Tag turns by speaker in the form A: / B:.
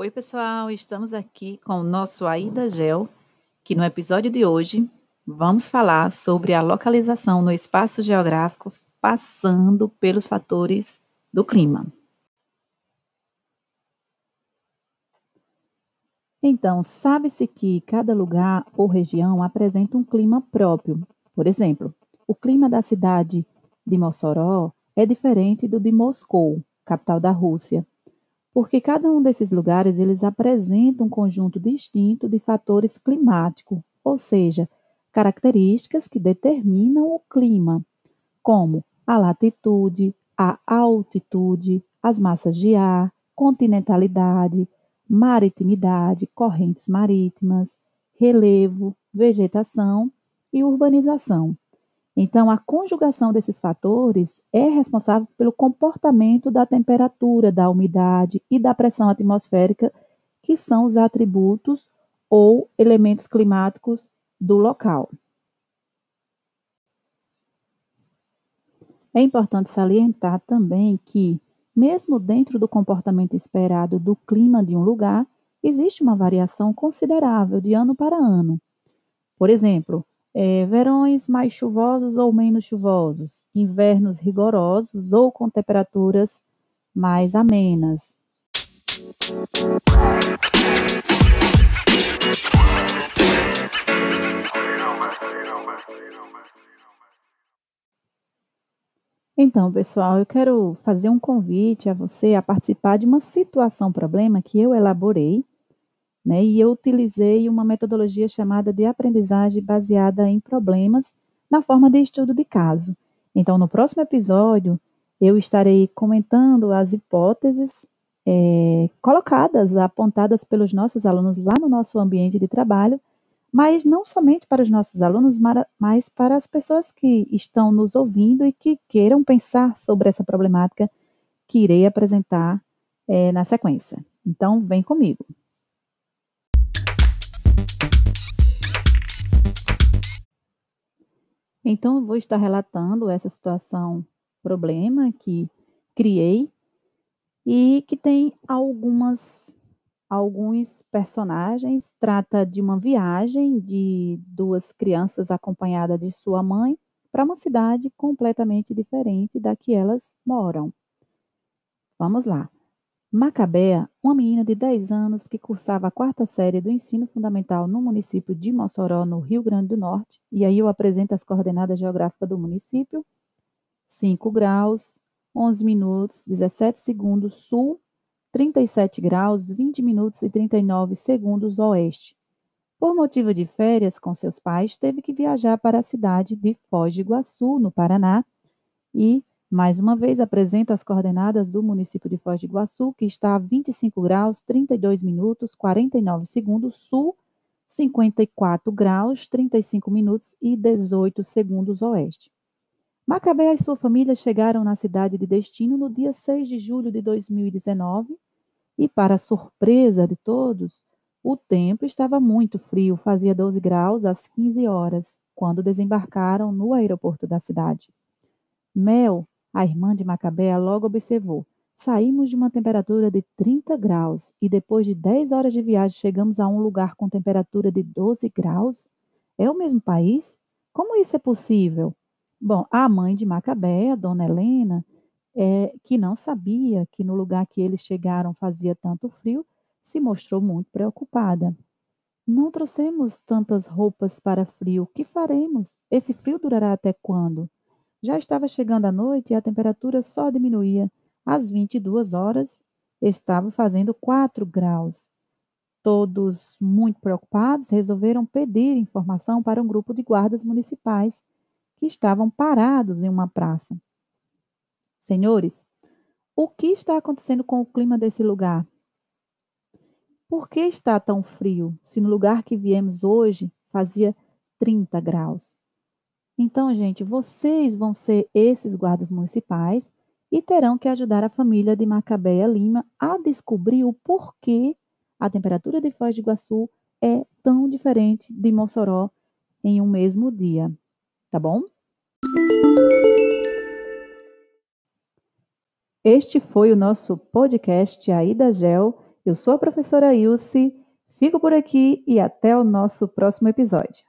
A: Oi, pessoal, estamos aqui com o nosso Aida Gel, que no episódio de hoje vamos falar sobre a localização no espaço geográfico passando pelos fatores do clima. Então, sabe-se que cada lugar ou região apresenta um clima próprio. Por exemplo, o clima da cidade de Mossoró é diferente do de Moscou, capital da Rússia, porque cada um desses lugares eles apresentam um conjunto distinto de fatores climáticos, ou seja, características que determinam o clima, como a latitude, a altitude, as massas de ar, continentalidade, maritimidade, correntes marítimas, relevo, vegetação e urbanização. Então, a conjugação desses fatores é responsável pelo comportamento da temperatura, da umidade e da pressão atmosférica, que são os atributos ou elementos climáticos do local. É importante salientar também que mesmo dentro do comportamento esperado do clima de um lugar, existe uma variação considerável de ano para ano. Por exemplo, é, verões mais chuvosos ou menos chuvosos, invernos rigorosos ou com temperaturas mais amenas. Então, pessoal, eu quero fazer um convite a você a participar de uma situação problema que eu elaborei, né? E eu utilizei uma metodologia chamada de aprendizagem baseada em problemas na forma de estudo de caso. Então, no próximo episódio, eu estarei comentando as hipóteses é, colocadas, apontadas pelos nossos alunos lá no nosso ambiente de trabalho mas não somente para os nossos alunos, mas para as pessoas que estão nos ouvindo e que queiram pensar sobre essa problemática que irei apresentar é, na sequência. Então, vem comigo. Então, eu vou estar relatando essa situação, problema que criei e que tem algumas alguns personagens. Trata de uma viagem de duas crianças acompanhadas de sua mãe para uma cidade completamente diferente da que elas moram. Vamos lá. Macabea, uma menina de 10 anos que cursava a quarta série do ensino fundamental no município de Mossoró, no Rio Grande do Norte, e aí eu apresento as coordenadas geográficas do município: 5 graus, 11 minutos, 17 segundos sul 37 graus, 20 minutos e 39 segundos oeste. Por motivo de férias com seus pais, teve que viajar para a cidade de Foz do Iguaçu, no Paraná, e, mais uma vez, apresento as coordenadas do município de Foz do Iguaçu, que está a 25 graus, 32 minutos, 49 segundos sul, 54 graus, 35 minutos e 18 segundos oeste. Macabé e sua família chegaram na cidade de destino no dia 6 de julho de 2019 e, para surpresa de todos, o tempo estava muito frio, fazia 12 graus às 15 horas, quando desembarcaram no aeroporto da cidade. Mel, a irmã de Macabea, logo observou. Saímos de uma temperatura de 30 graus e depois de 10 horas de viagem chegamos a um lugar com temperatura de 12 graus? É o mesmo país? Como isso é possível? Bom, a mãe de Macabea, Dona Helena, é, que não sabia que no lugar que eles chegaram fazia tanto frio, se mostrou muito preocupada. Não trouxemos tantas roupas para frio. O que faremos? Esse frio durará até quando? Já estava chegando a noite e a temperatura só diminuía. Às 22 horas, estava fazendo 4 graus. Todos muito preocupados, resolveram pedir informação para um grupo de guardas municipais que estavam parados em uma praça. Senhores, o que está acontecendo com o clima desse lugar? Por que está tão frio, se no lugar que viemos hoje fazia 30 graus? Então, gente, vocês vão ser esses guardas municipais e terão que ajudar a família de Macabeia Lima a descobrir o porquê a temperatura de Foz do Iguaçu é tão diferente de Mossoró em um mesmo dia. Tá bom? Este foi o nosso podcast Aida Gel. Eu sou a professora Ilse, fico por aqui e até o nosso próximo episódio.